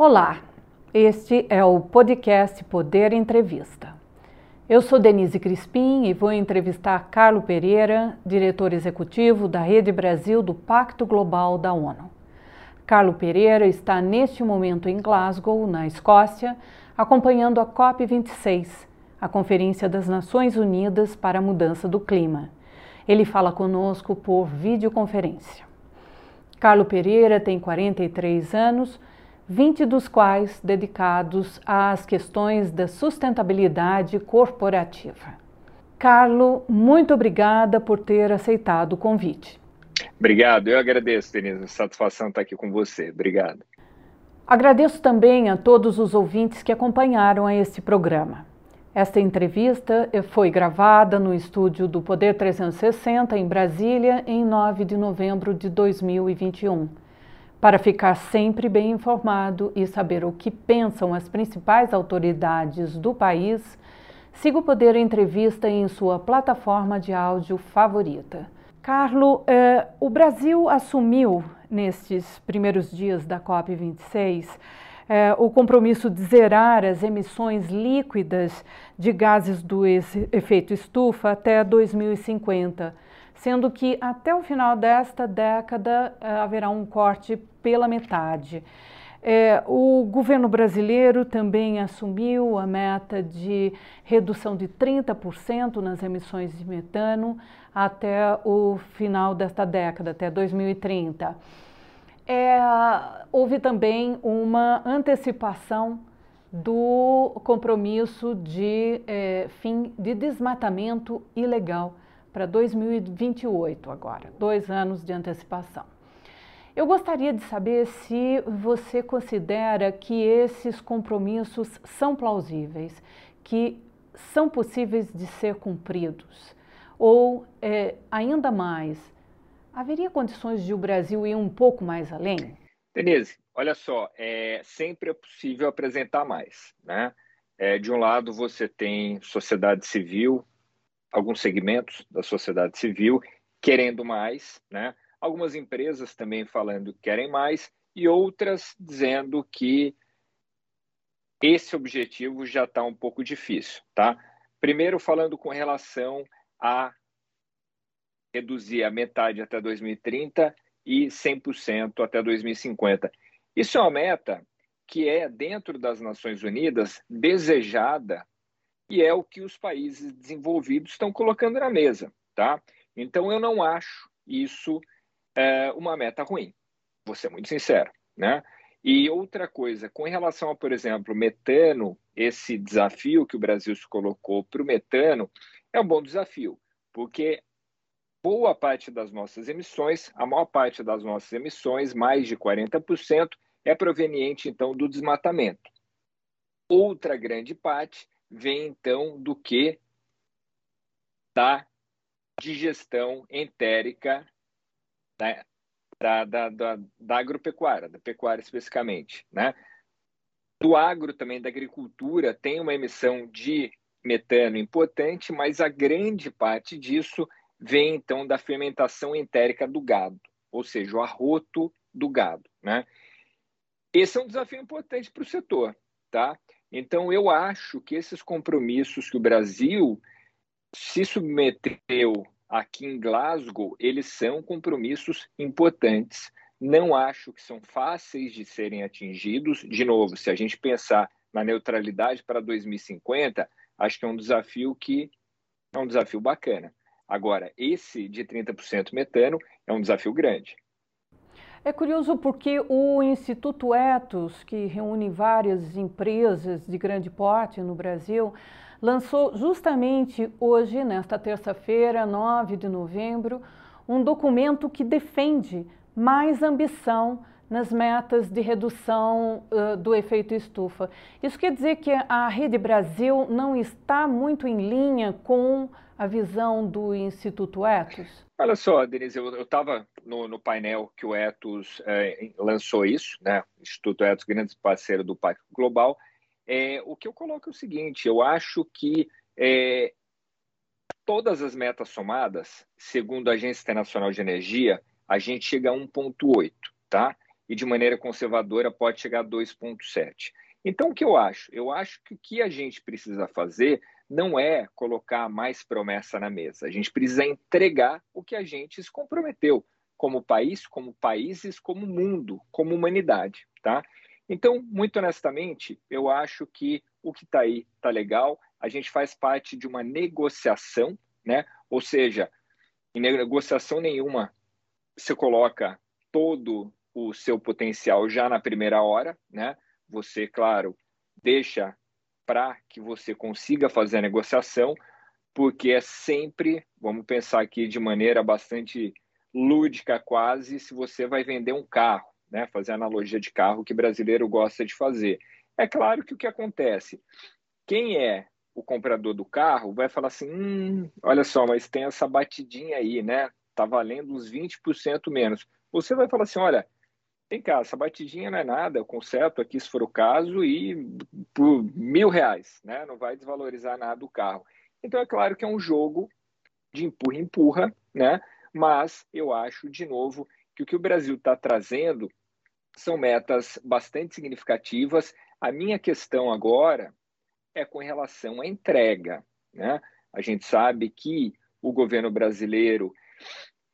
Olá, este é o podcast Poder Entrevista. Eu sou Denise Crispim e vou entrevistar Carlo Pereira, diretor executivo da Rede Brasil do Pacto Global da ONU. Carlo Pereira está neste momento em Glasgow, na Escócia, acompanhando a COP26, a Conferência das Nações Unidas para a Mudança do Clima. Ele fala conosco por videoconferência. Carlo Pereira tem 43 anos 20 dos quais dedicados às questões da sustentabilidade corporativa. Carlo, muito obrigada por ter aceitado o convite. Obrigado, eu agradeço, Denise. Satisfação estar aqui com você. Obrigado. Agradeço também a todos os ouvintes que acompanharam a este programa. Esta entrevista foi gravada no estúdio do Poder 360 em Brasília em 9 de novembro de 2021. Para ficar sempre bem informado e saber o que pensam as principais autoridades do país, siga o Poder Entrevista em sua plataforma de áudio favorita. Carlo, eh, o Brasil assumiu nestes primeiros dias da COP26 eh, o compromisso de zerar as emissões líquidas de gases do efeito estufa até 2050 sendo que até o final desta década eh, haverá um corte pela metade. É, o governo brasileiro também assumiu a meta de redução de 30% nas emissões de metano até o final desta década, até 2030. É, houve também uma antecipação do compromisso de é, fim de desmatamento ilegal para 2028 agora, dois anos de antecipação. Eu gostaria de saber se você considera que esses compromissos são plausíveis, que são possíveis de ser cumpridos, ou é, ainda mais, haveria condições de o Brasil ir um pouco mais além? Denise, olha só, é, sempre é possível apresentar mais, né? É, de um lado, você tem sociedade civil, alguns segmentos da sociedade civil querendo mais, né? Algumas empresas também falando que querem mais e outras dizendo que esse objetivo já está um pouco difícil, tá? Primeiro falando com relação a reduzir a metade até 2030 e 100% até 2050. Isso é uma meta que é dentro das Nações Unidas desejada e é o que os países desenvolvidos estão colocando na mesa, tá? Então eu não acho isso é, uma meta ruim, vou ser muito sincero, né? E outra coisa, com relação a, por exemplo, metano, esse desafio que o Brasil se colocou para o metano é um bom desafio, porque boa parte das nossas emissões, a maior parte das nossas emissões, mais de 40%, é proveniente então do desmatamento. Outra grande parte vem então do que da digestão entérica da, da, da, da, da agropecuária, da pecuária especificamente. Né? Do agro também, da agricultura, tem uma emissão de metano importante, mas a grande parte disso vem então da fermentação entérica do gado, ou seja, o arroto do gado. Né? Esse é um desafio importante para o setor. Tá? Então, eu acho que esses compromissos que o Brasil se submeteu aqui em Glasgow, eles são compromissos importantes. Não acho que são fáceis de serem atingidos. De novo, se a gente pensar na neutralidade para 2050, acho que é um desafio que é um desafio bacana. Agora, esse de 30% metano é um desafio grande. É curioso porque o Instituto Etos, que reúne várias empresas de grande porte no Brasil, lançou justamente hoje, nesta terça-feira, 9 de novembro, um documento que defende mais ambição nas metas de redução uh, do efeito estufa. Isso quer dizer que a Rede Brasil não está muito em linha com a visão do Instituto Etos? Olha só, Denise, eu estava no, no, painel que o Etos lançou isso, né? Instituto Etos, grande parceiro do Pacto Global. É, o que eu coloco é o seguinte: eu acho que é, todas as metas somadas, segundo a Agência Internacional de Energia, a gente chega a 1,8, tá? E de maneira conservadora pode chegar a 2,7. Então, o que eu acho? Eu acho que o que a gente precisa fazer não é colocar mais promessa na mesa. A gente precisa entregar o que a gente se comprometeu como país, como países, como mundo, como humanidade, tá? Então, muito honestamente, eu acho que o que está aí está legal. A gente faz parte de uma negociação, né? Ou seja, em negociação nenhuma você coloca todo o seu potencial já na primeira hora, né? Você, claro, deixa para que você consiga fazer a negociação, porque é sempre, vamos pensar aqui de maneira bastante lúdica quase, se você vai vender um carro, né? Fazer analogia de carro que brasileiro gosta de fazer. É claro que o que acontece, quem é o comprador do carro vai falar assim, hum, olha só, mas tem essa batidinha aí, né? Tá valendo uns 20% menos. Você vai falar assim, olha, tem cá, essa batidinha não é nada, eu conserto aqui se for o caso e por mil reais, né? Não vai desvalorizar nada o carro. Então é claro que é um jogo de empurra-empurra, né? Mas eu acho, de novo, que o que o Brasil está trazendo são metas bastante significativas. A minha questão agora é com relação à entrega. Né? A gente sabe que o governo brasileiro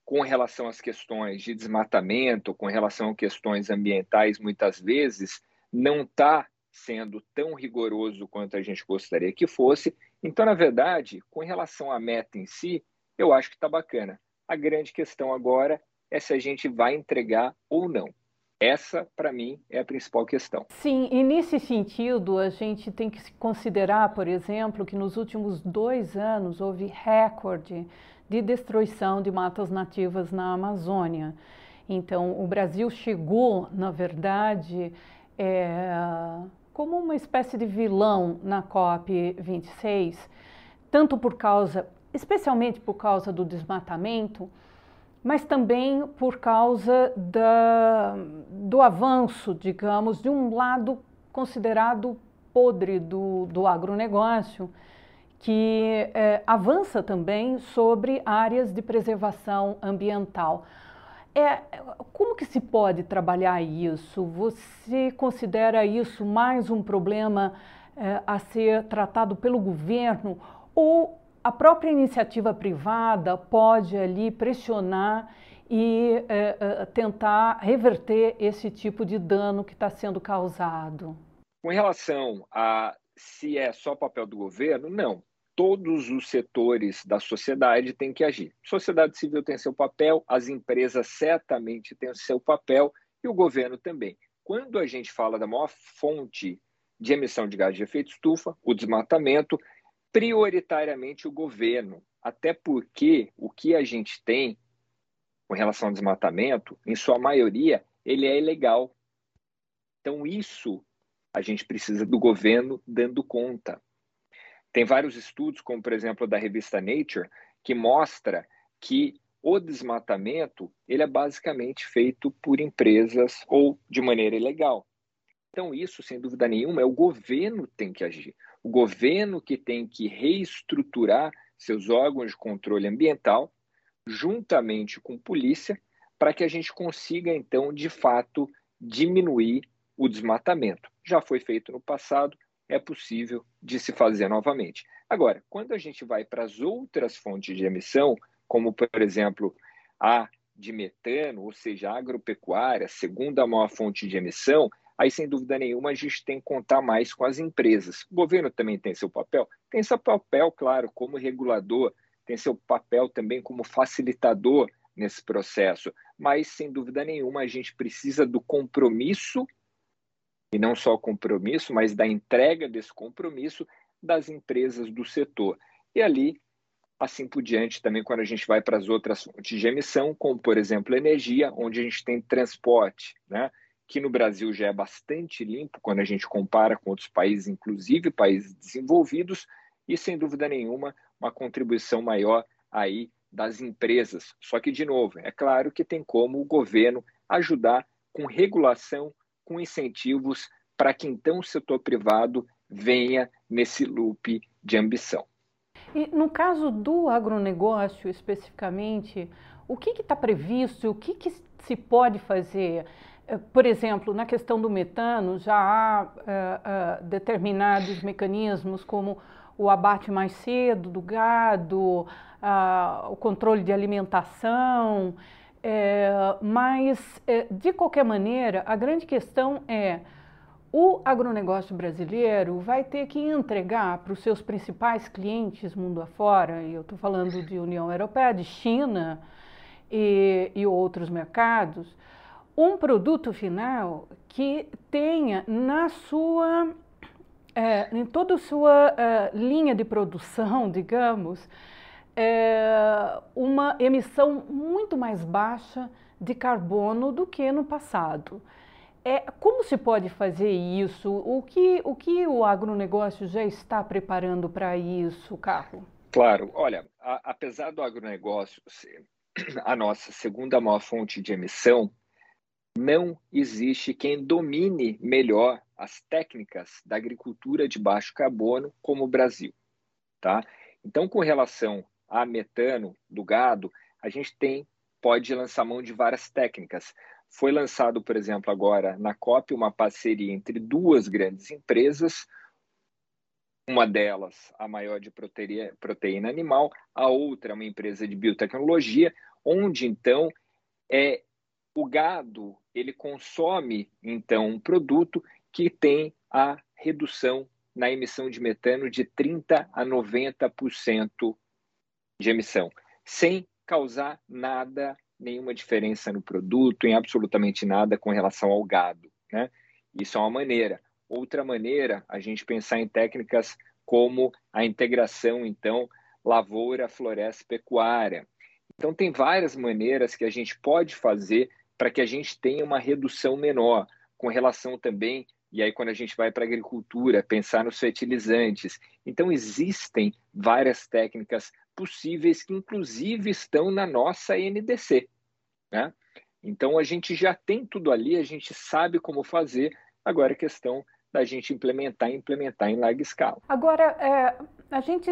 com relação às questões de desmatamento, com relação a questões ambientais, muitas vezes não está sendo tão rigoroso quanto a gente gostaria que fosse. Então, na verdade, com relação à meta em si, eu acho que está bacana. A grande questão agora é se a gente vai entregar ou não. Essa, para mim, é a principal questão. Sim, e nesse sentido, a gente tem que considerar, por exemplo, que nos últimos dois anos houve recorde de destruição de matas nativas na Amazônia. Então, o Brasil chegou, na verdade, é, como uma espécie de vilão na COP26, tanto por causa, especialmente por causa do desmatamento, mas também por causa da, do avanço, digamos, de um lado considerado podre do, do agronegócio, que é, avança também sobre áreas de preservação ambiental. É, como que se pode trabalhar isso? Você considera isso mais um problema é, a ser tratado pelo governo ou a própria iniciativa privada pode ali pressionar e é, tentar reverter esse tipo de dano que está sendo causado? Com relação a se é só papel do governo, não todos os setores da sociedade têm que agir. A sociedade civil tem seu papel, as empresas certamente têm seu papel e o governo também. Quando a gente fala da maior fonte de emissão de gás de efeito estufa, o desmatamento, prioritariamente o governo, até porque o que a gente tem com relação ao desmatamento, em sua maioria, ele é ilegal. Então isso a gente precisa do governo dando conta. Tem vários estudos, como por exemplo da revista Nature, que mostra que o desmatamento ele é basicamente feito por empresas ou de maneira ilegal. Então isso, sem dúvida nenhuma, é o governo que tem que agir. O governo que tem que reestruturar seus órgãos de controle ambiental, juntamente com polícia, para que a gente consiga, então, de fato, diminuir o desmatamento. Já foi feito no passado, é possível de se fazer novamente. Agora, quando a gente vai para as outras fontes de emissão, como por exemplo a de metano, ou seja, a agropecuária, segunda maior fonte de emissão, aí sem dúvida nenhuma a gente tem que contar mais com as empresas. O governo também tem seu papel? Tem seu papel, claro, como regulador, tem seu papel também como facilitador nesse processo, mas sem dúvida nenhuma a gente precisa do compromisso e não só o compromisso, mas da entrega desse compromisso das empresas do setor. E ali, assim por diante, também quando a gente vai para as outras fontes de emissão, como por exemplo energia, onde a gente tem transporte, né? que no Brasil já é bastante limpo quando a gente compara com outros países, inclusive países desenvolvidos, e sem dúvida nenhuma uma contribuição maior aí das empresas. Só que, de novo, é claro que tem como o governo ajudar com regulação, com incentivos para que então o setor privado venha nesse loop de ambição. E no caso do agronegócio especificamente, o que está previsto, o que, que, se pode fazer? Eh, por exemplo, na questão do metano, já há uh, uh, determinados mecanismos como o abate mais cedo do gado, uh, o controle de alimentação, é, mas, é, de qualquer maneira, a grande questão é o agronegócio brasileiro vai ter que entregar para os seus principais clientes mundo afora, e eu estou falando de União Europeia, de China e, e outros mercados, um produto final que tenha na sua, é, em toda a sua é, linha de produção, digamos, é, uma emissão muito mais baixa de carbono do que no passado. É, como se pode fazer isso? O que, o que o agronegócio já está preparando para isso, Carlos? Claro, olha, a, apesar do agronegócio ser a nossa segunda maior fonte de emissão, não existe quem domine melhor as técnicas da agricultura de baixo carbono como o Brasil, tá? Então, com relação a metano do gado, a gente tem pode lançar mão de várias técnicas. Foi lançado, por exemplo, agora na COP uma parceria entre duas grandes empresas, uma delas a maior de proteína, animal, a outra uma empresa de biotecnologia, onde então é o gado ele consome então um produto que tem a redução na emissão de metano de 30 a 90% de emissão, sem causar nada, nenhuma diferença no produto, em absolutamente nada com relação ao gado. Né? Isso é uma maneira. Outra maneira, a gente pensar em técnicas como a integração, então, lavoura, floresta, pecuária. Então, tem várias maneiras que a gente pode fazer para que a gente tenha uma redução menor, com relação também, e aí quando a gente vai para a agricultura, pensar nos fertilizantes. Então, existem várias técnicas possíveis que, inclusive, estão na nossa NDC. Né? Então, a gente já tem tudo ali, a gente sabe como fazer, agora é questão da gente implementar e implementar em larga escala. Agora, é, a gente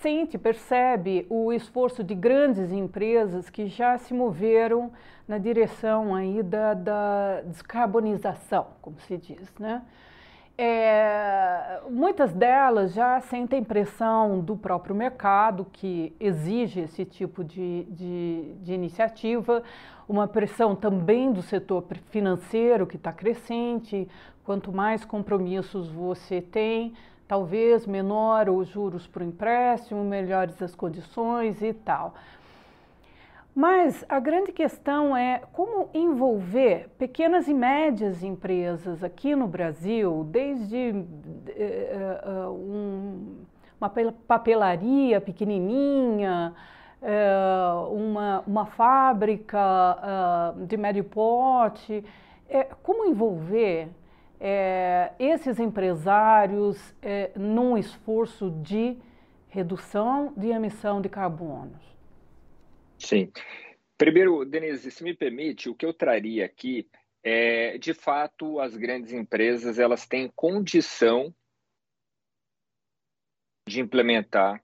sente, percebe o esforço de grandes empresas que já se moveram na direção aí da, da descarbonização, como se diz, né? É, muitas delas já sentem pressão do próprio mercado, que exige esse tipo de, de, de iniciativa, uma pressão também do setor financeiro, que está crescente. Quanto mais compromissos você tem, talvez menor os juros para o empréstimo, melhores as condições e tal. Mas a grande questão é como envolver pequenas e médias empresas aqui no Brasil, desde uh, um, uma papelaria pequenininha, uh, uma, uma fábrica de médio porte, é, como envolver esses empresários num esforço de redução de emissão de carbono? Sim. Primeiro, Denise, se me permite, o que eu traria aqui é, de fato, as grandes empresas elas têm condição de implementar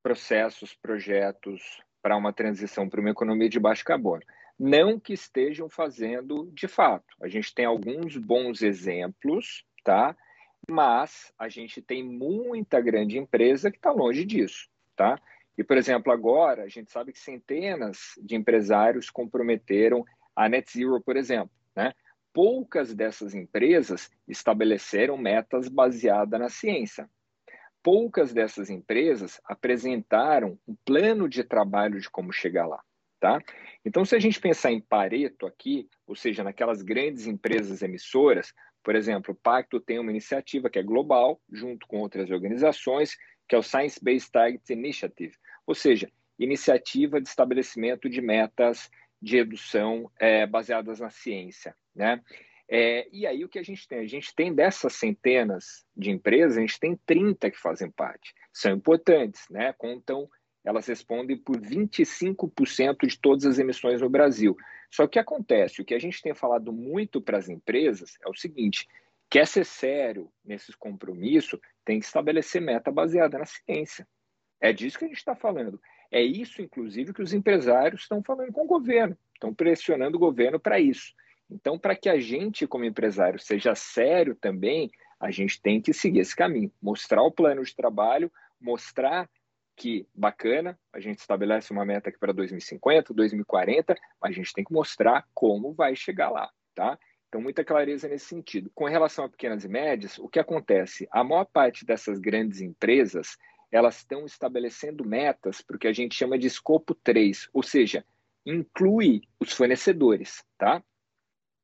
processos, projetos para uma transição para uma economia de baixo carbono. Não que estejam fazendo de fato. A gente tem alguns bons exemplos, tá? Mas a gente tem muita grande empresa que está longe disso, tá? E, por exemplo, agora a gente sabe que centenas de empresários comprometeram a Net Zero, por exemplo, né? Poucas dessas empresas estabeleceram metas baseadas na ciência. Poucas dessas empresas apresentaram um plano de trabalho de como chegar lá. Tá? Então, se a gente pensar em Pareto aqui, ou seja, naquelas grandes empresas emissoras, por exemplo, o Pacto tem uma iniciativa que é global, junto com outras organizações, que é o Science Based Targets Initiative, ou seja, iniciativa de estabelecimento de metas de redução é, baseadas na ciência. Né? É, e aí o que a gente tem? A gente tem dessas centenas de empresas, a gente tem 30 que fazem parte. São importantes, né? contam elas respondem por 25% de todas as emissões no Brasil. Só que acontece, o que a gente tem falado muito para as empresas é o seguinte: quer ser sério nesses compromissos, tem que estabelecer meta baseada na ciência. É disso que a gente está falando. É isso, inclusive, que os empresários estão falando com o governo, estão pressionando o governo para isso. Então, para que a gente, como empresário, seja sério também, a gente tem que seguir esse caminho, mostrar o plano de trabalho, mostrar que bacana, a gente estabelece uma meta aqui para 2050, 2040, mas a gente tem que mostrar como vai chegar lá, tá? Então, muita clareza nesse sentido. Com relação a pequenas e médias, o que acontece? A maior parte dessas grandes empresas, elas estão estabelecendo metas para o que a gente chama de escopo 3, ou seja, inclui os fornecedores, tá?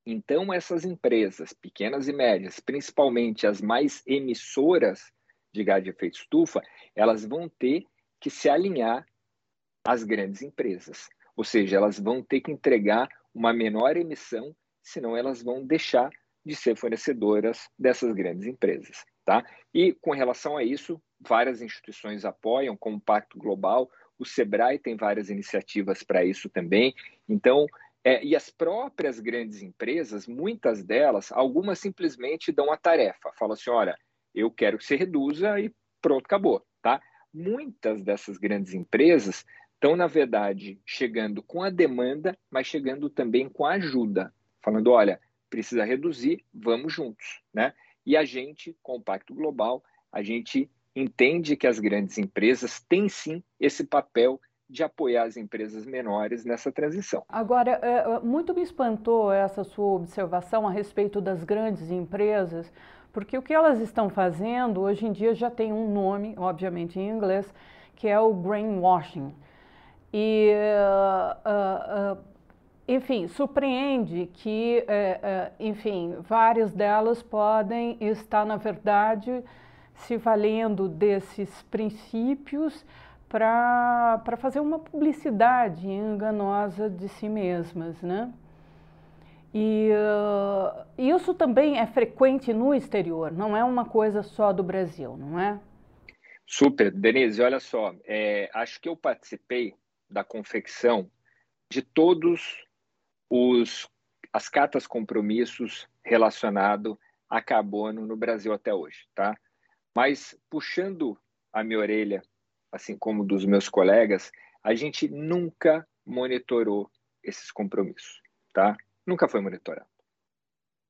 Então, essas empresas, pequenas e médias, principalmente as mais emissoras de gás de efeito estufa, elas vão ter que se alinhar às grandes empresas. Ou seja, elas vão ter que entregar uma menor emissão, senão elas vão deixar de ser fornecedoras dessas grandes empresas. Tá? E com relação a isso, várias instituições apoiam, como o Pacto Global, o SEBRAE tem várias iniciativas para isso também. Então, é, e as próprias grandes empresas, muitas delas, algumas simplesmente dão a tarefa, falam assim: olha, eu quero que você reduza e pronto, acabou. Tá? Muitas dessas grandes empresas estão, na verdade, chegando com a demanda, mas chegando também com a ajuda, falando: olha, precisa reduzir, vamos juntos. Né? E a gente, com o Pacto Global, a gente entende que as grandes empresas têm sim esse papel de apoiar as empresas menores nessa transição. Agora, é, é, muito me espantou essa sua observação a respeito das grandes empresas, porque o que elas estão fazendo hoje em dia já tem um nome, obviamente em inglês, que é o greenwashing. E, uh, enfim, surpreende que, enfim, várias delas podem estar, na verdade, se valendo desses princípios para fazer uma publicidade enganosa de si mesmas, né? E uh, isso também é frequente no exterior, não é uma coisa só do Brasil, não é? Super. Denise, olha só, é, acho que eu participei da confecção de todos os as cartas compromissos relacionado a carbono no Brasil até hoje, tá? Mas puxando a minha orelha assim como dos meus colegas, a gente nunca monitorou esses compromissos, tá? Nunca foi monitorado.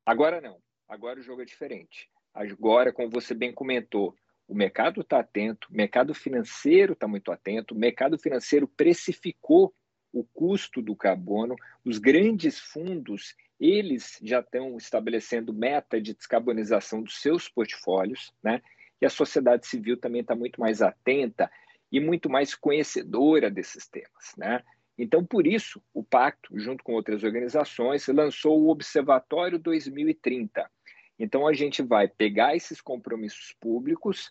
Agora não. Agora o jogo é diferente. Agora, como você bem comentou, o mercado está atento, o mercado financeiro está muito atento, o mercado financeiro precificou o custo do carbono, os grandes fundos, eles já estão estabelecendo meta de descarbonização dos seus portfólios, né? E a sociedade civil também está muito mais atenta e muito mais conhecedora desses temas, né? Então, por isso, o Pacto, junto com outras organizações, lançou o Observatório 2030. Então, a gente vai pegar esses compromissos públicos,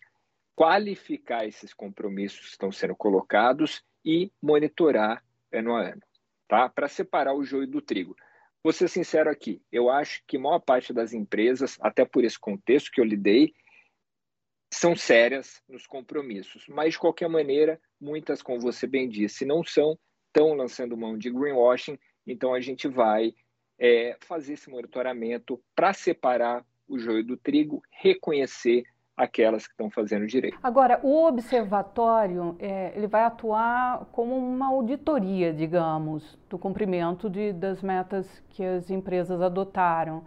qualificar esses compromissos que estão sendo colocados e monitorar ano a ano, tá? Para separar o joio do trigo. Vou ser sincero aqui, eu acho que a maior parte das empresas, até por esse contexto que eu lidei, são sérias nos compromissos, mas de qualquer maneira, muitas, como você bem disse, não são, estão lançando mão de greenwashing, então a gente vai é, fazer esse monitoramento para separar o joio do trigo, reconhecer aquelas que estão fazendo direito. Agora, o observatório é, ele vai atuar como uma auditoria, digamos, do cumprimento de, das metas que as empresas adotaram.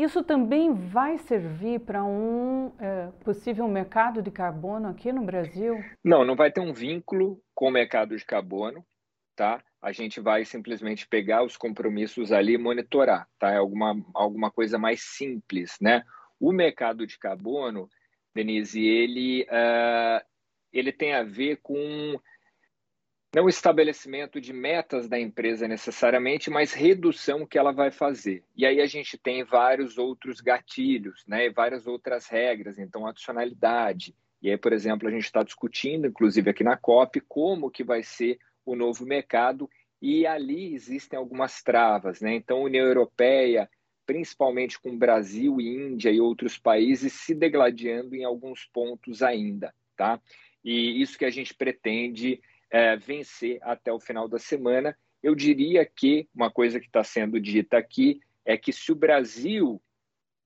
Isso também vai servir para um é, possível mercado de carbono aqui no Brasil? Não, não vai ter um vínculo com o mercado de carbono, tá? A gente vai simplesmente pegar os compromissos ali e monitorar, tá? É alguma, alguma coisa mais simples, né? O mercado de carbono, Denise, ele, uh, ele tem a ver com não estabelecimento de metas da empresa necessariamente, mas redução que ela vai fazer. E aí a gente tem vários outros gatilhos, né, várias outras regras, então adicionalidade. E aí, por exemplo, a gente está discutindo, inclusive aqui na COP, como que vai ser o novo mercado e ali existem algumas travas, né? Então, União Europeia, principalmente com Brasil e Índia e outros países, se degladiando em alguns pontos ainda, tá? E isso que a gente pretende é, vencer até o final da semana. Eu diria que uma coisa que está sendo dita aqui é que se o Brasil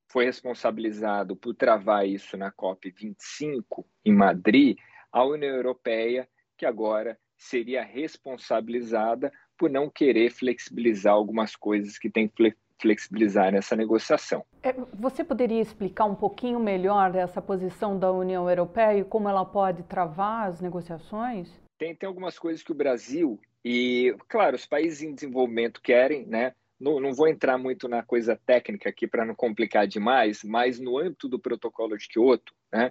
foi responsabilizado por travar isso na COP25 em Madrid, a União Europeia, que agora seria responsabilizada por não querer flexibilizar algumas coisas que tem que flexibilizar nessa negociação. É, você poderia explicar um pouquinho melhor essa posição da União Europeia e como ela pode travar as negociações? Tem, tem algumas coisas que o Brasil e, claro, os países em desenvolvimento querem, né? Não, não vou entrar muito na coisa técnica aqui para não complicar demais, mas no âmbito do protocolo de Kyoto, né,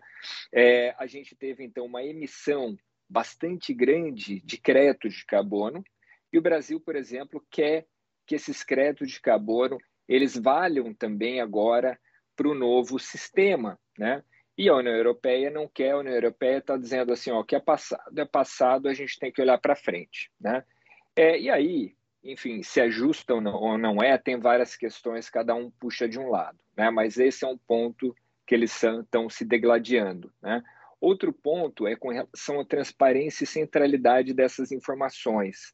é, a gente teve então uma emissão bastante grande de créditos de carbono e o Brasil, por exemplo, quer que esses créditos de carbono eles valham também agora para o novo sistema, né? E a União Europeia não quer, a União Europeia está dizendo assim, ó, que é passado, é passado, a gente tem que olhar para frente, né? É, e aí, enfim, se é justo ou não, ou não é, tem várias questões, cada um puxa de um lado, né? Mas esse é um ponto que eles estão se degladiando, né? Outro ponto é com relação à transparência e centralidade dessas informações.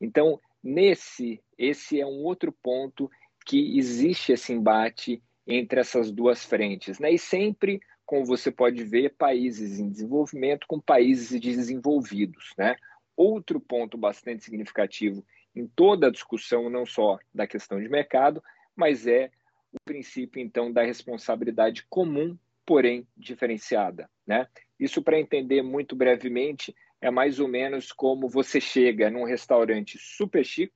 Então, nesse, esse é um outro ponto que existe esse embate entre essas duas frentes, né? E sempre, como você pode ver, países em desenvolvimento com países desenvolvidos, né? Outro ponto bastante significativo em toda a discussão, não só da questão de mercado, mas é o princípio, então, da responsabilidade comum, porém diferenciada, né? Isso para entender muito brevemente é mais ou menos como você chega num restaurante super chique,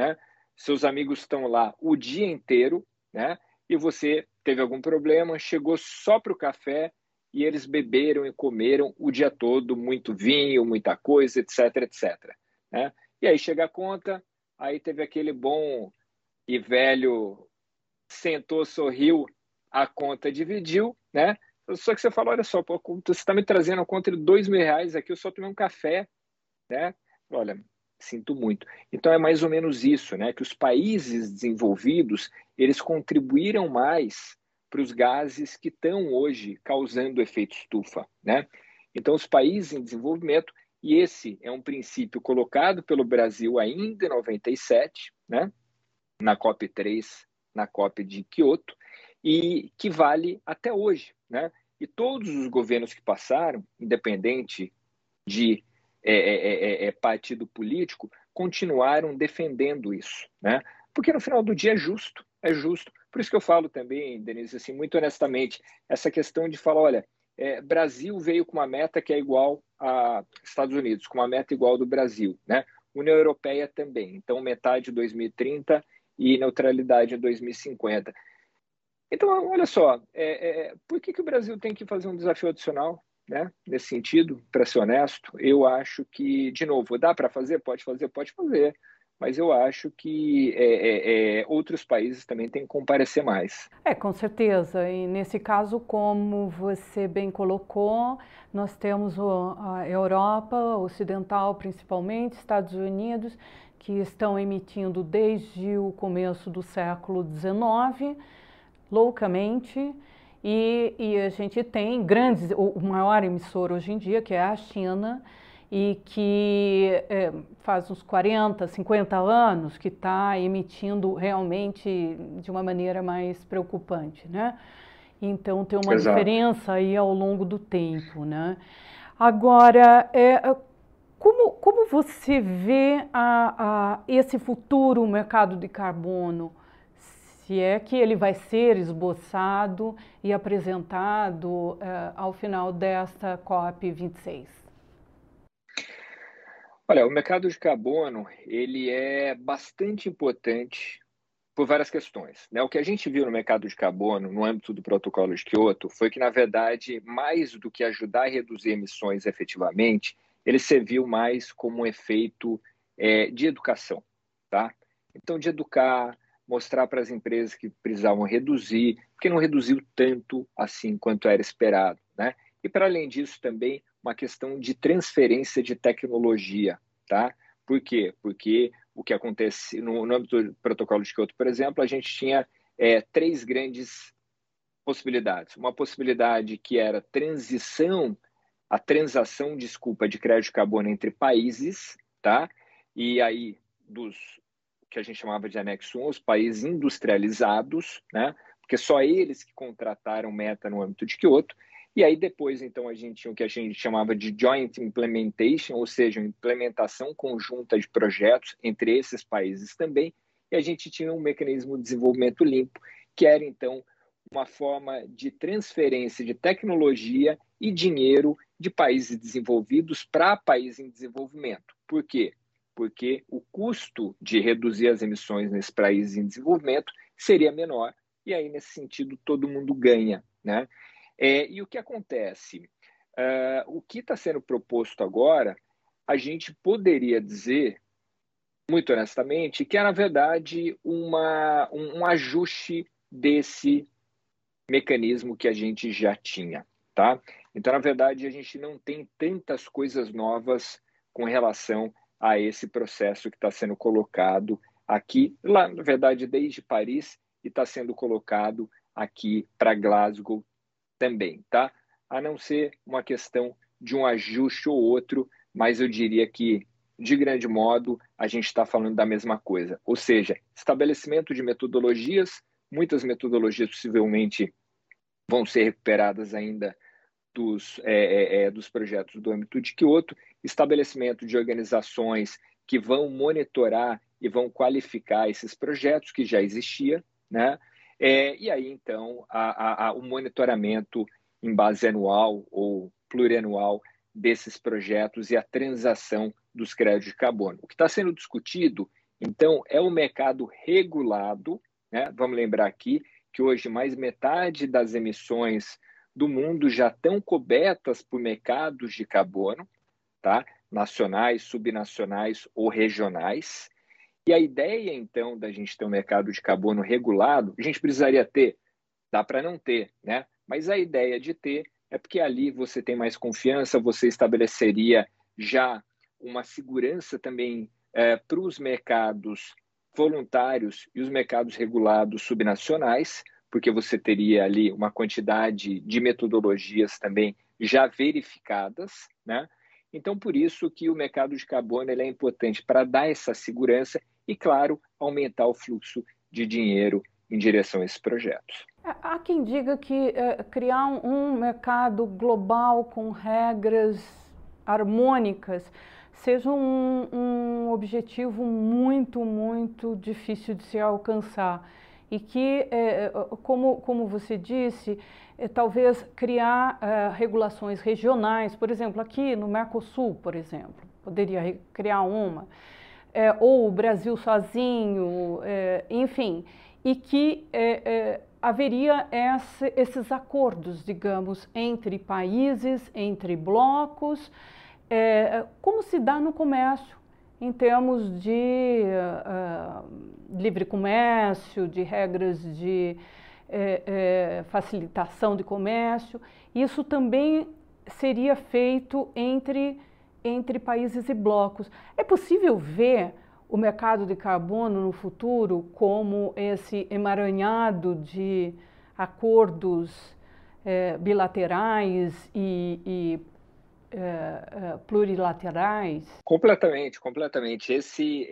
né? Seus amigos estão lá o dia inteiro, né? E você teve algum problema, chegou só para o café e eles beberam e comeram o dia todo muito vinho, muita coisa, etc, etc. Né? E aí chega a conta, aí teve aquele bom e velho sentou, sorriu, a conta dividiu, né? Só que você fala, olha só, pô, você está me trazendo a conta de dois mil reais aqui, eu só tomei um café, né? Olha, sinto muito. Então é mais ou menos isso, né? Que os países desenvolvidos eles contribuíram mais para os gases que estão hoje causando efeito estufa, né? Então os países em desenvolvimento e esse é um princípio colocado pelo Brasil ainda em 97, né? Na COP 3, na COP de Kyoto, e que vale até hoje, né? E todos os governos que passaram, independente de é é, é, é, é, partido político, continuaram defendendo isso, né? Porque no final do dia é justo, é justo. Por isso que eu falo também, Denise, assim, muito honestamente, essa questão de falar, olha, é, Brasil veio com uma meta que é igual a Estados Unidos, com uma meta igual do Brasil, né? União Europeia também. Então, metade em 2030 e neutralidade em 2050. Então, olha só, é, é, por que, que o Brasil tem que fazer um desafio adicional né, nesse sentido, para ser honesto? Eu acho que, de novo, dá para fazer? Pode fazer, pode fazer. Mas eu acho que é, é, é, outros países também têm que comparecer mais. É, com certeza. E nesse caso, como você bem colocou, nós temos a Europa Ocidental, principalmente, Estados Unidos, que estão emitindo desde o começo do século XIX loucamente. E, e, a gente tem grandes, o, maior emissor hoje em dia, que é a China, e que é, faz uns 40, 50 anos que está emitindo realmente de uma maneira mais preocupante, né? Então tem uma Exato. diferença aí ao longo do tempo, né? Agora, é, como, como você vê a, a, esse futuro mercado de carbono? Se é que ele vai ser esboçado e apresentado uh, ao final desta COP26? Olha, o mercado de carbono ele é bastante importante por várias questões. Né? O que a gente viu no mercado de carbono, no âmbito do protocolo de Kyoto, foi que, na verdade, mais do que ajudar a reduzir emissões efetivamente, ele serviu mais como um efeito é, de educação. Tá? Então, de educar, mostrar para as empresas que precisavam reduzir, porque não reduziu tanto assim quanto era esperado. Né? E, para além disso, também uma questão de transferência de tecnologia. Tá? Por quê? Porque o que acontece no, no âmbito do protocolo de Kyoto, por exemplo, a gente tinha é, três grandes possibilidades. Uma possibilidade que era transição, a transação, desculpa, de crédito de carbono entre países, tá? E aí dos que a gente chamava de anexo 1, os países industrializados, né? porque só eles que contrataram meta no âmbito de Kyoto, E aí depois, então, a gente tinha o que a gente chamava de joint implementation, ou seja, implementação conjunta de projetos entre esses países também, e a gente tinha um mecanismo de desenvolvimento limpo, que era, então, uma forma de transferência de tecnologia e dinheiro de países desenvolvidos para países em desenvolvimento. Por quê? Porque o custo de reduzir as emissões nesses países em desenvolvimento seria menor, e aí, nesse sentido, todo mundo ganha. Né? É, e o que acontece? Uh, o que está sendo proposto agora, a gente poderia dizer, muito honestamente, que é, na verdade, uma, um, um ajuste desse mecanismo que a gente já tinha. Tá? Então, na verdade, a gente não tem tantas coisas novas com relação a esse processo que está sendo colocado aqui, lá, na verdade, desde Paris, e está sendo colocado aqui para Glasgow também, tá? A não ser uma questão de um ajuste ou outro, mas eu diria que, de grande modo, a gente está falando da mesma coisa. Ou seja, estabelecimento de metodologias, muitas metodologias possivelmente vão ser recuperadas ainda dos, é, é, é dos projetos do âmbito de Kyoto, estabelecimento de organizações que vão monitorar e vão qualificar esses projetos que já existia, né? É, e aí, então, a, a, o monitoramento em base anual ou plurianual desses projetos e a transação dos créditos de carbono. O que está sendo discutido, então, é o mercado regulado. Né? Vamos lembrar aqui que hoje mais metade das emissões do mundo já estão cobertas por mercados de carbono, tá? nacionais, subnacionais ou regionais. E a ideia, então, da gente ter um mercado de carbono regulado, a gente precisaria ter, dá para não ter, né? Mas a ideia de ter é porque ali você tem mais confiança, você estabeleceria já uma segurança também é, para os mercados voluntários e os mercados regulados subnacionais, porque você teria ali uma quantidade de metodologias também já verificadas, né? Então, por isso que o mercado de carbono é importante para dar essa segurança e, claro, aumentar o fluxo de dinheiro em direção a esses projetos. É, há quem diga que é, criar um, mercado global com regras harmônicas seja um, um, objetivo muito, muito difícil de se alcançar. E que, é, como, como você disse, é, talvez criar é, regulações regionais, por exemplo, aqui no Mercosul, por exemplo, poderia criar uma é, ou o Brasil sozinho, é, enfim, e que haveria esse, esses acordos, digamos, entre países, entre blocos, como se dá no comércio, em termos de uh, livre comércio, de regras de é, facilitação de comércio. Isso também seria feito entre entre países e blocos. É possível ver o mercado de carbono no futuro como esse emaranhado de acordos é, bilaterais e, e é, é, plurilaterais? Completamente, completamente. Esse,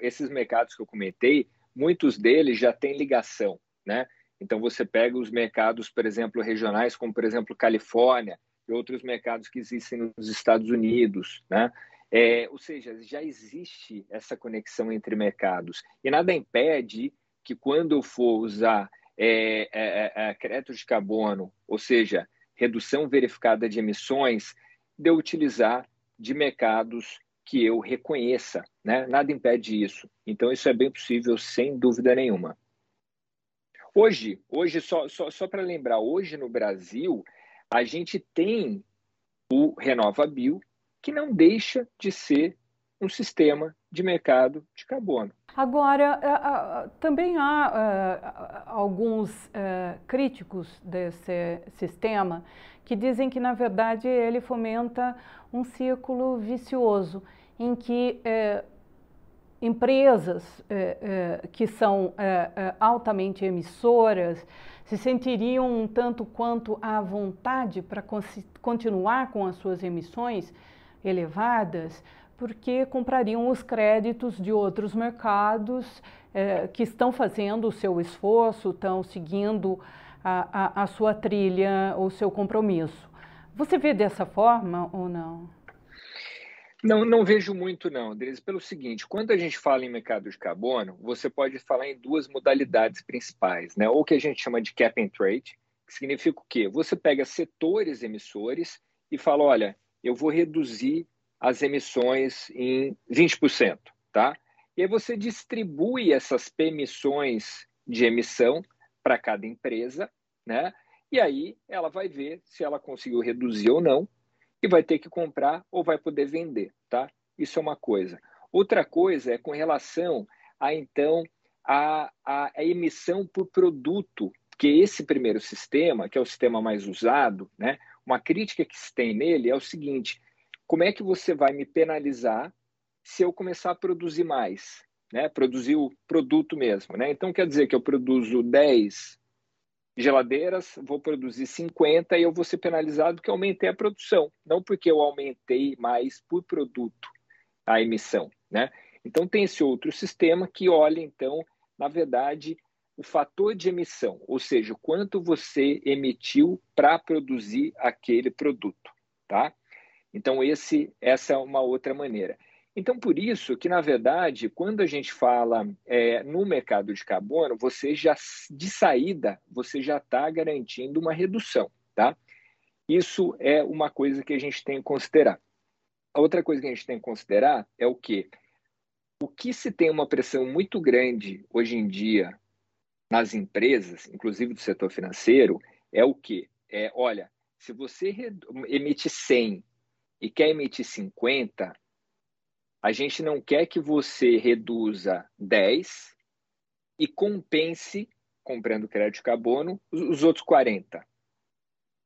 esses mercados que eu comentei, muitos deles já têm ligação, né? Então você pega os mercados, por exemplo, regionais, como por exemplo Califórnia, e outros mercados que existem nos Estados Unidos, né? É, ou seja, já existe essa conexão entre mercados e nada impede que quando eu for usar é, é, é, é crédito de carbono, ou seja, redução verificada de emissões, de eu utilizar de mercados que eu reconheça, né? Nada impede isso. Então isso é bem possível, sem dúvida nenhuma. Hoje, hoje só, só, só para lembrar, hoje no Brasil a gente tem o RenovaBio, que não deixa de ser um sistema de mercado de carbono. Agora, é, é, também há é, alguns críticos desse sistema que dizem que, na verdade, ele fomenta um círculo vicioso em que empresas que são altamente emissoras se sentiriam um tanto quanto à vontade para continuar com as suas emissões elevadas, porque comprariam os créditos de outros mercados eh, que estão fazendo o seu esforço, estão seguindo a, a, a sua trilha, o seu compromisso. Você vê dessa forma ou não? Não, não vejo muito não, Denise, pelo seguinte, quando a gente fala em mercado de carbono, você pode falar em duas modalidades principais, né? Ou que a gente chama de cap and trade, que significa o quê? Você pega setores emissores e fala, olha, eu vou reduzir as emissões em 20%, tá? E aí você distribui essas permissões de emissão para cada empresa, né? E aí ela vai ver se ela conseguiu reduzir ou não e vai ter que comprar ou vai poder vender, tá? Isso é uma coisa. Outra coisa é com relação a então a, a, a emissão por produto, porque esse primeiro sistema, que é o sistema mais usado, né? Uma crítica que se tem nele é o seguinte: como é que você vai me penalizar se eu começar a produzir mais, né? Produzir o produto mesmo, né? Então quer dizer que eu produzo 10 geladeiras, vou produzir 50 e eu vou ser penalizado porque aumentei a produção, não porque eu aumentei mais por produto a emissão, né? Então tem esse outro sistema que olha então, na verdade, o fator de emissão, ou seja, quanto você emitiu para produzir aquele produto, tá? Então esse essa é uma outra maneira. Então, por isso que, na verdade, quando a gente fala é, no mercado de carbono, você já, de saída, você já está garantindo uma redução, tá? Isso é uma coisa que a gente tem que considerar. A outra coisa que a gente tem que considerar é o que? O que se tem uma pressão muito grande hoje em dia nas empresas, inclusive do setor financeiro, é o que? É, olha, se você emite 100 e quer emitir 50, a gente não quer que você reduza 10 e compense, comprando crédito carbono, os outros 40.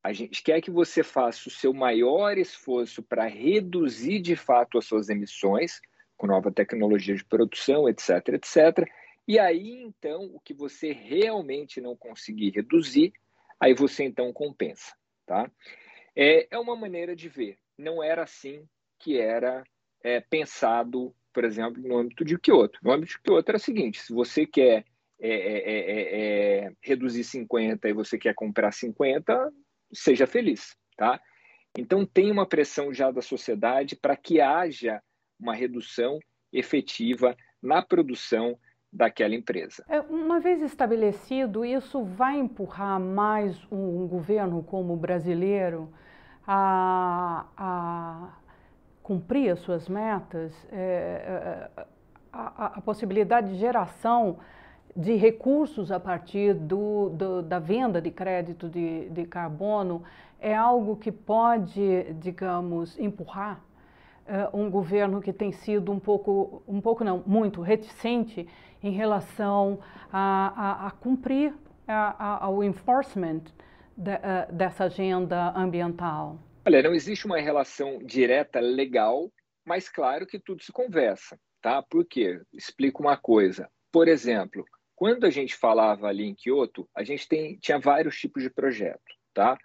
A gente quer que você faça o seu maior esforço para reduzir de fato as suas emissões, com nova tecnologia de produção, etc, etc. E aí, então, o que você realmente não conseguir reduzir, aí você então compensa, tá? É, é uma maneira de ver. Não era assim que era é, pensado, por exemplo, no âmbito de Kyoto. No âmbito de Kyoto era o seguinte: se você quer é é, é, é, reduzir 50 e você quer comprar 50, seja feliz, tá? Então tem uma pressão já da sociedade para que haja uma redução efetiva na produção daquela empresa. Uma vez estabelecido, isso vai empurrar mais um governo como o brasileiro a, a cumprir as suas metas, é, é, a, a, possibilidade de geração de recursos a partir do, do, da venda de crédito de, de, carbono é algo que pode, digamos, empurrar é, um governo que tem sido um pouco, um pouco não, muito reticente em relação a, a, a cumprir ao enforcement de, é, dessa agenda ambiental. Olha, não existe uma relação direta legal, mas claro que tudo se conversa, tá? Por quê? Explico uma coisa. Por exemplo, quando a gente falava ali em Kyoto, a gente tem, tinha vários tipos de projeto, tá?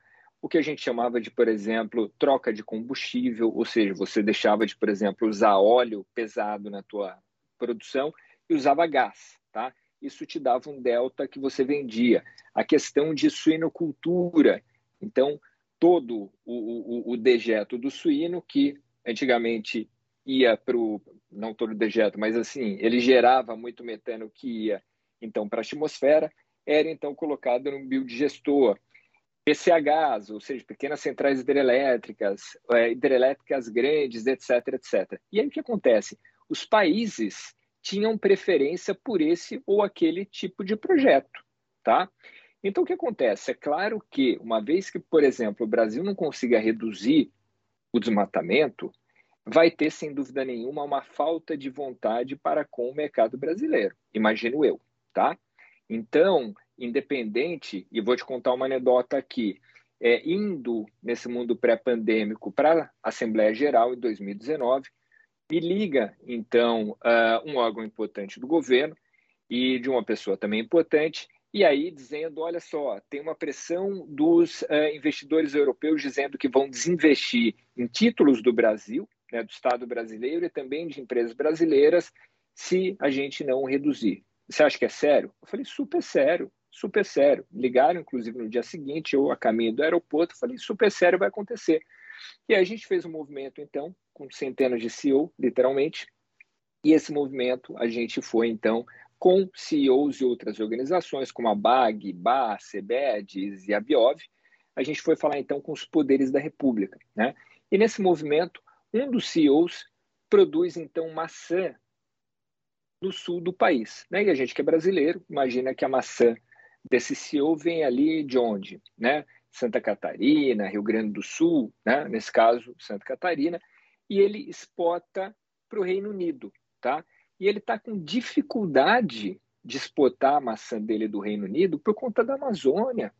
O que a gente chamava de, por exemplo, troca de combustível, ou seja, você deixava de, por exemplo, usar óleo pesado na tua produção e usava gás, tá? Isso te dava um delta que você vendia. A questão de suinocultura, então todo o, o, o dejeto do suíno, que antigamente ia para o. Não todo o dejeto, mas assim, ele gerava muito metano que ia então para a atmosfera, era então colocado no biodigestor. PCHs, ou seja, pequenas centrais hidrelétricas, é, hidrelétricas grandes, etc, etc. E aí o que acontece? Os países tinham preferência por esse ou aquele tipo de projeto, tá? Então, o que acontece? É claro que, uma vez que, por exemplo, o Brasil não consiga reduzir o desmatamento, vai ter, sem dúvida nenhuma, uma falta de vontade para com o mercado brasileiro, imagino eu, tá? Então, independente, e vou te contar uma anedota aqui, é, indo nesse mundo pré-pandêmico para a Assembleia Geral em 2019, me liga, então, uh, um órgão importante do governo e de uma pessoa também importante, e aí dizendo, olha só, tem uma pressão dos uh, investidores europeus dizendo que vão desinvestir em títulos do Brasil, né, do Estado brasileiro e também de empresas brasileiras, se a gente não reduzir. Você acha que é sério? Eu falei, super sério. super sério. Ligaram, inclusive, no dia seguinte, eu a caminho do aeroporto, falei, super sério vai acontecer. E aí a gente fez um movimento, então, com centenas de CEO, literalmente, e esse movimento a gente foi, então, com CEOs de outras organizações, como a BAG, BA, CEBEDES e a Biov, a gente foi falar, então, com os poderes da República. Né? E nesse movimento, um dos CEOs produz, então, maçã no sul do país. Né? E a gente que é brasileiro, imagina que a maçã desse CEO vem ali de onde? Né? Santa Catarina, Rio Grande do Sul, né? nesse caso, Santa Catarina, e ele exporta para o Reino Unido. Tá? E ele está com dificuldade de exportar a maçã dele do Reino Unido por conta da Amazônia.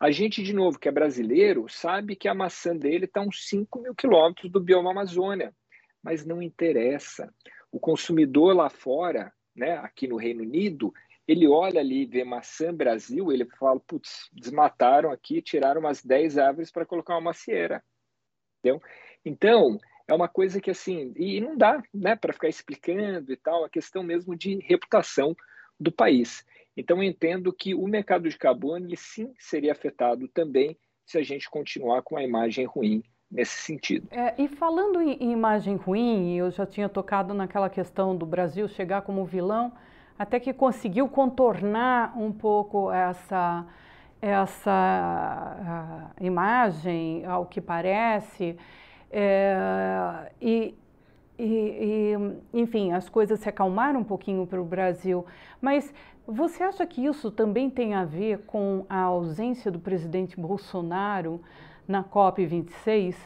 A gente, de novo, que é brasileiro, sabe que a maçã dele está uns 5 mil quilômetros do bioma Amazônia, mas não interessa. O consumidor lá fora, né, aqui no Reino Unido, ele olha ali e vê maçã Brasil, ele fala, putz, desmataram aqui, tiraram umas 10 árvores para colocar uma macieira. Entendeu? Então, é uma coisa que assim, e não dá, né, para ficar explicando e tal, a questão mesmo de reputação do país. Então, eu entendo que o mercado de carbono, ele sim seria afetado também se a gente continuar com a imagem ruim nesse sentido. É, e falando em, em imagem ruim, eu já tinha tocado naquela questão do Brasil chegar como vilão, até que conseguiu contornar um pouco essa essa imagem, ao que parece, é, e, e, e, enfim, as coisas se acalmaram um pouquinho para o Brasil, mas você acha que isso também tem a ver com a ausência do presidente Bolsonaro na COP26?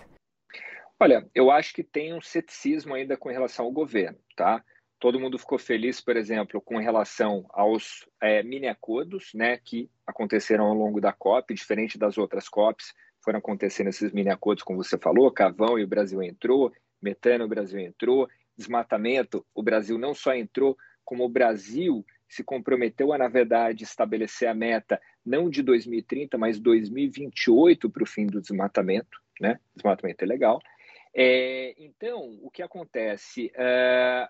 Olha, eu acho que tem um ceticismo ainda com relação ao governo, tá? Todo mundo ficou feliz, por exemplo, com relação aos é, mini-acordos, né, que aconteceram ao longo da COP, diferente das outras COPs, foram acontecendo esses mini-acordos, como você falou, Cavão e o Brasil entrou, metano o Brasil entrou, desmatamento, o Brasil não só entrou, como o Brasil se comprometeu a, na verdade, estabelecer a meta não de 2030, mas 2028 para o fim do desmatamento, né? Desmatamento é legal. É, então, o que acontece? É,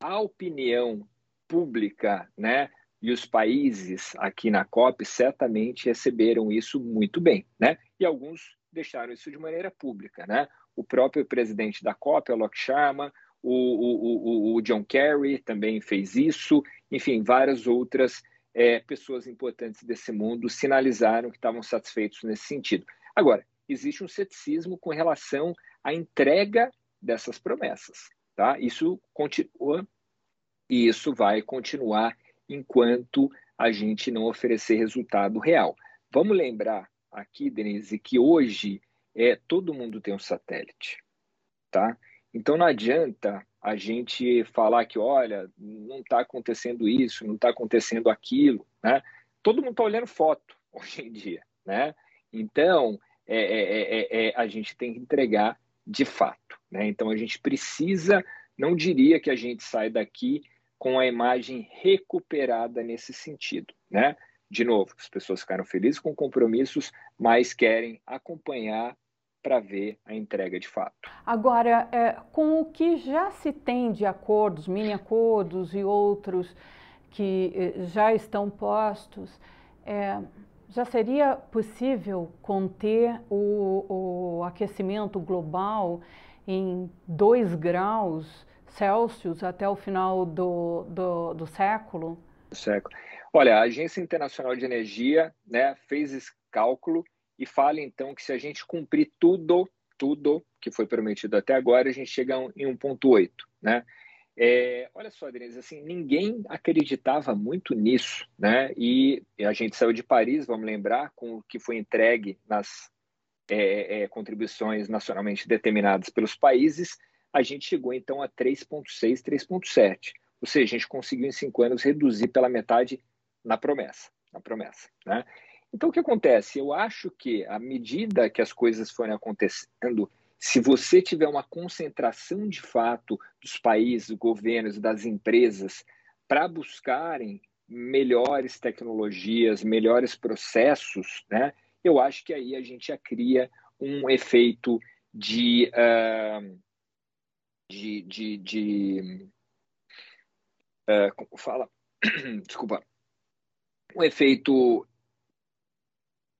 a opinião pública, né? E os países aqui na COP certamente receberam isso muito bem, né? E alguns deixaram isso de maneira pública, né? O próprio presidente da COP, o Lok Sharma, o, o, o, o John Kerry também fez isso, enfim, várias outras é, pessoas importantes desse mundo sinalizaram que estavam satisfeitos nesse sentido. Agora, existe um ceticismo com relação à entrega dessas promessas, tá? Isso continua e isso vai continuar enquanto a gente não oferecer resultado real. Vamos lembrar aqui, Denise, que hoje é todo mundo tem um satélite, tá? Então não adianta a gente falar que, olha, não está acontecendo isso, não está acontecendo aquilo, né? Todo mundo está olhando foto hoje em dia, né? Então é, é, é, é, a gente tem que entregar de fato, né? Então a gente precisa, não diria que a gente sai daqui com a imagem recuperada nesse sentido, né? De novo, as pessoas ficaram felizes com compromissos, mas querem acompanhar para ver a entrega de fato. Agora, é, com o que já se tem de acordos, mini-acordos e outros que eh, já estão postos, é, já seria possível conter o, o aquecimento global em 2 graus Celsius até o final do, do, do século? século. Olha, a Agência Internacional de Energia né, fez esse cálculo e fala então que se a gente cumprir tudo, tudo que foi prometido até agora, a gente chega em 1,8, né? É, olha só, Denise, assim, ninguém acreditava muito nisso, né? E a gente saiu de Paris, vamos lembrar, com o que foi entregue nas é, é, contribuições nacionalmente determinadas pelos países, a gente chegou então a 3,6, 3,7. Ou seja, a gente conseguiu em cinco anos reduzir pela metade na promessa, na promessa, né? Então o que acontece? Eu acho que à medida que as coisas forem acontecendo, se você tiver uma concentração de fato dos países, dos governos, das empresas para buscarem melhores tecnologias, melhores processos, né? Eu acho que aí a gente já cria um efeito de uh, de, de, de uh, como fala, desculpa, um efeito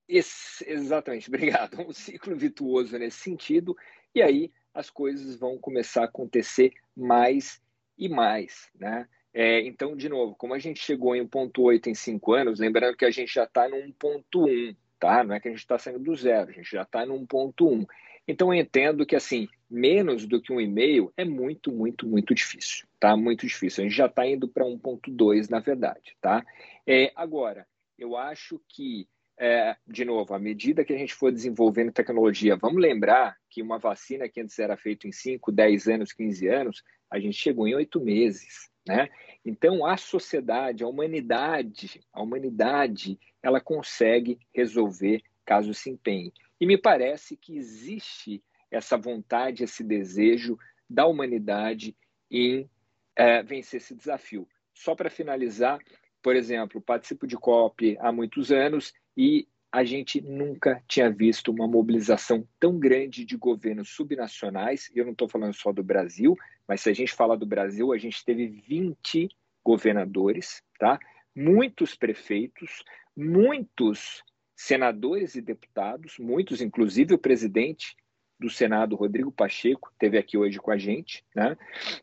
exatamente, obrigado. Um ciclo virtuoso nesse sentido, e aí as coisas vão começar a acontecer mais e mais, né? É, então, de novo, como a gente chegou em 1.8 em 5 anos, lembrando que a gente já está no 1.1, tá? Não é que a gente está saindo do zero, a gente já está no 1.1. Então, eu entendo que, assim, menos do que um e-mail é muito, muito, muito difícil, tá? Muito difícil. A gente já está indo para 1.2, na verdade, tá? É, agora, eu acho que é, de novo, à medida que a gente for desenvolvendo tecnologia, vamos lembrar que uma vacina que antes era feita em 5, 10 anos, 15 anos, a gente chegou em 8 meses. Né? Então, a sociedade, a humanidade, a humanidade, ela consegue resolver caso se empenhe. E me parece que existe essa vontade, esse desejo da humanidade em é, vencer esse desafio. Só para finalizar, por exemplo, participo de COP há muitos anos e a gente nunca tinha visto uma mobilização tão grande de governos subnacionais. Eu não estou falando só do Brasil, mas se a gente falar do Brasil, a gente teve 20 governadores, tá? muitos prefeitos, muitos senadores e deputados, muitos, inclusive o presidente do Senado, Rodrigo Pacheco, teve aqui hoje com a gente. Né?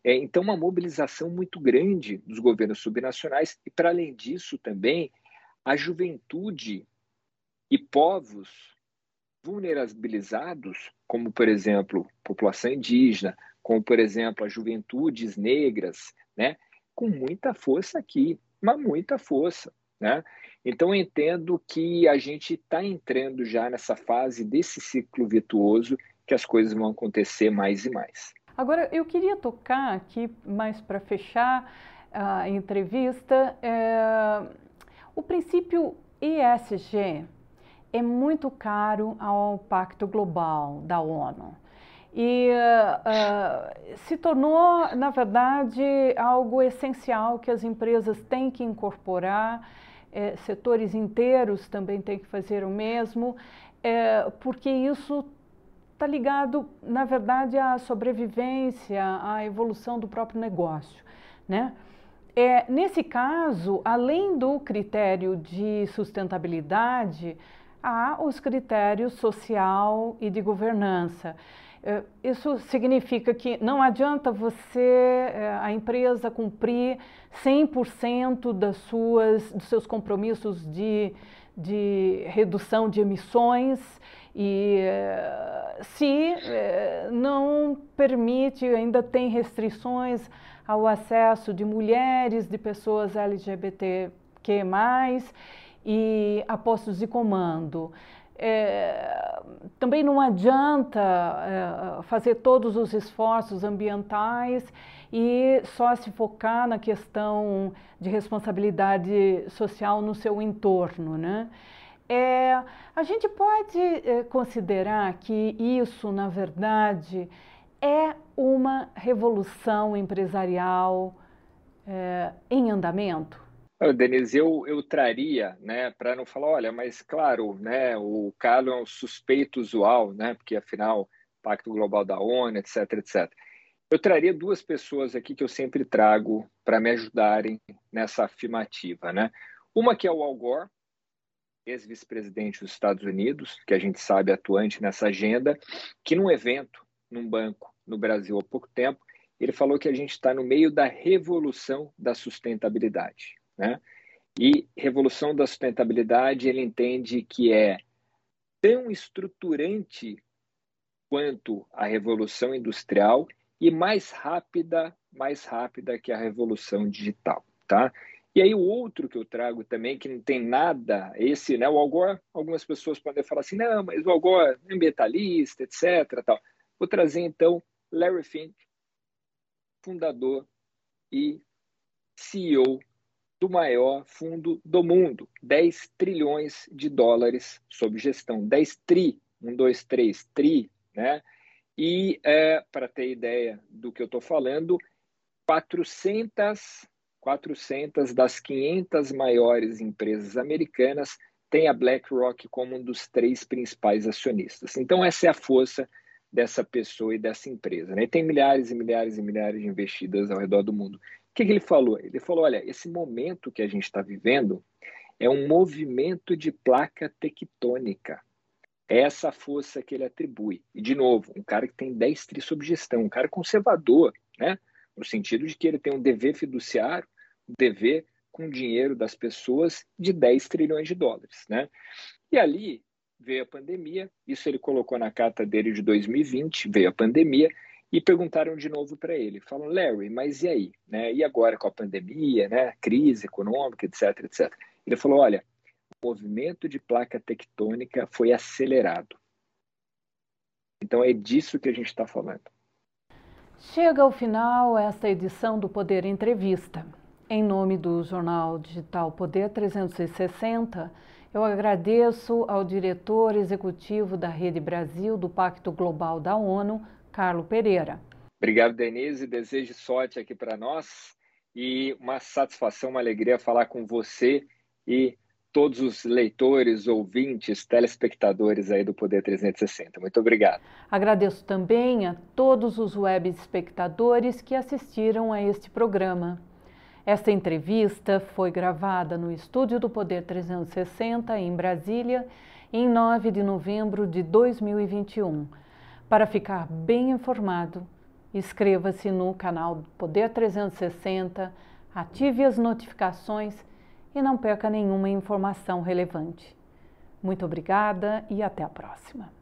É, então, uma mobilização muito grande dos governos subnacionais, e para além disso também, a juventude e povos vulnerabilizados, como por exemplo população indígena, como por exemplo as juventudes negras, né, com muita força aqui, mas muita força, né? Então entendo que a gente está entrando já nessa fase desse ciclo virtuoso que as coisas vão acontecer mais e mais. Agora eu queria tocar aqui mais para fechar a entrevista é, o princípio ESG é muito caro ao Pacto Global da ONU. E uh, se tornou, na verdade, algo essencial que as empresas têm que incorporar, eh, setores inteiros também têm que fazer o mesmo, eh, porque isso está ligado, na verdade, à sobrevivência, à evolução do próprio negócio. Né? É, nesse caso, além do critério de sustentabilidade, há os critérios social e de governança. É, isso significa que não adianta você, é, a empresa, cumprir 100% das suas, dos seus compromissos de, de redução de emissões e se não permite, ainda tem restrições ao acesso de mulheres, de pessoas LGBTQ+, e a postos de comando. É, também não adianta é, fazer todos os esforços ambientais e só se focar na questão de responsabilidade social no seu entorno, né? É, a gente pode é, considerar que isso, na verdade, é uma revolução empresarial é, em andamento? Denise, eu, eu traria, né, para não falar, olha, mas claro, né, o Carlos é um suspeito usual, né, porque afinal, Pacto Global da ONU, etc, etc. Eu traria duas pessoas aqui que eu sempre trago para me ajudarem nessa afirmativa, né? Uma que é o Al Gore, ex-vice-presidente dos Estados Unidos, que a gente sabe atuante nessa agenda, que num evento, num banco no Brasil há pouco tempo, ele falou que a gente está no meio da revolução da sustentabilidade. Né? E revolução da sustentabilidade, ele entende que é tão estruturante quanto a revolução industrial e mais rápida, mais rápida que a revolução digital, tá? E aí o outro que eu trago também, que não tem nada, esse, né, o Algor, algumas pessoas podem falar assim, não, mas o Algor é ambientalista, etc, tal. Vou trazer então Larry Fink, fundador e CEO do maior fundo do mundo, 10 trilhões de dólares sob gestão, 10 tri, 1, 2, 3, tri, né? E, é, para ter ideia do que eu estou falando, 400, 400 das 500 maiores empresas americanas têm a BlackRock como um dos três principais acionistas. Então, essa é a força dessa pessoa e dessa empresa. Né? E tem milhares e milhares e milhares de investidas ao redor do mundo que, que ele falou? Ele falou: olha, esse momento que a gente está vivendo É um movimento de placa tectônica. É essa força que ele atribui. E, de novo, um cara que tem 10 tri sob gestão, um cara conservador, né? no sentido de que ele tem um dever fiduciário, dever com dinheiro das pessoas de 10 trilhões de dólares. Né? E ali veio a pandemia, isso ele colocou na carta dele de 2020, veio a pandemia, e perguntaram de novo para ele, falam, Larry, mas e aí? Né? E agora com a pandemia, né? crise econômica, etc, etc. Ele falou, olha, o movimento de placa tectônica foi acelerado. Então é disso que a gente está falando. Chega ao final esta edição do Poder Entrevista. Em nome do jornal digital Poder 360, eu agradeço ao diretor executivo da Rede Brasil do Pacto Global da ONU, Carlo Pereira. Obrigado, Denise. Desejo sorte aqui para nós e uma satisfação, uma alegria falar com você e todos os leitores, ouvintes, telespectadores aí do Poder 360. Muito obrigado. Agradeço também a todos os web espectadores que assistiram a este programa. Esta entrevista foi gravada no estúdio do Poder 360 em Brasília em 9 de novembro de 2021. Para ficar bem informado, inscreva-se no canal Poder 360, ative as notificações e não perca nenhuma informação relevante. Muito obrigada e até a próxima.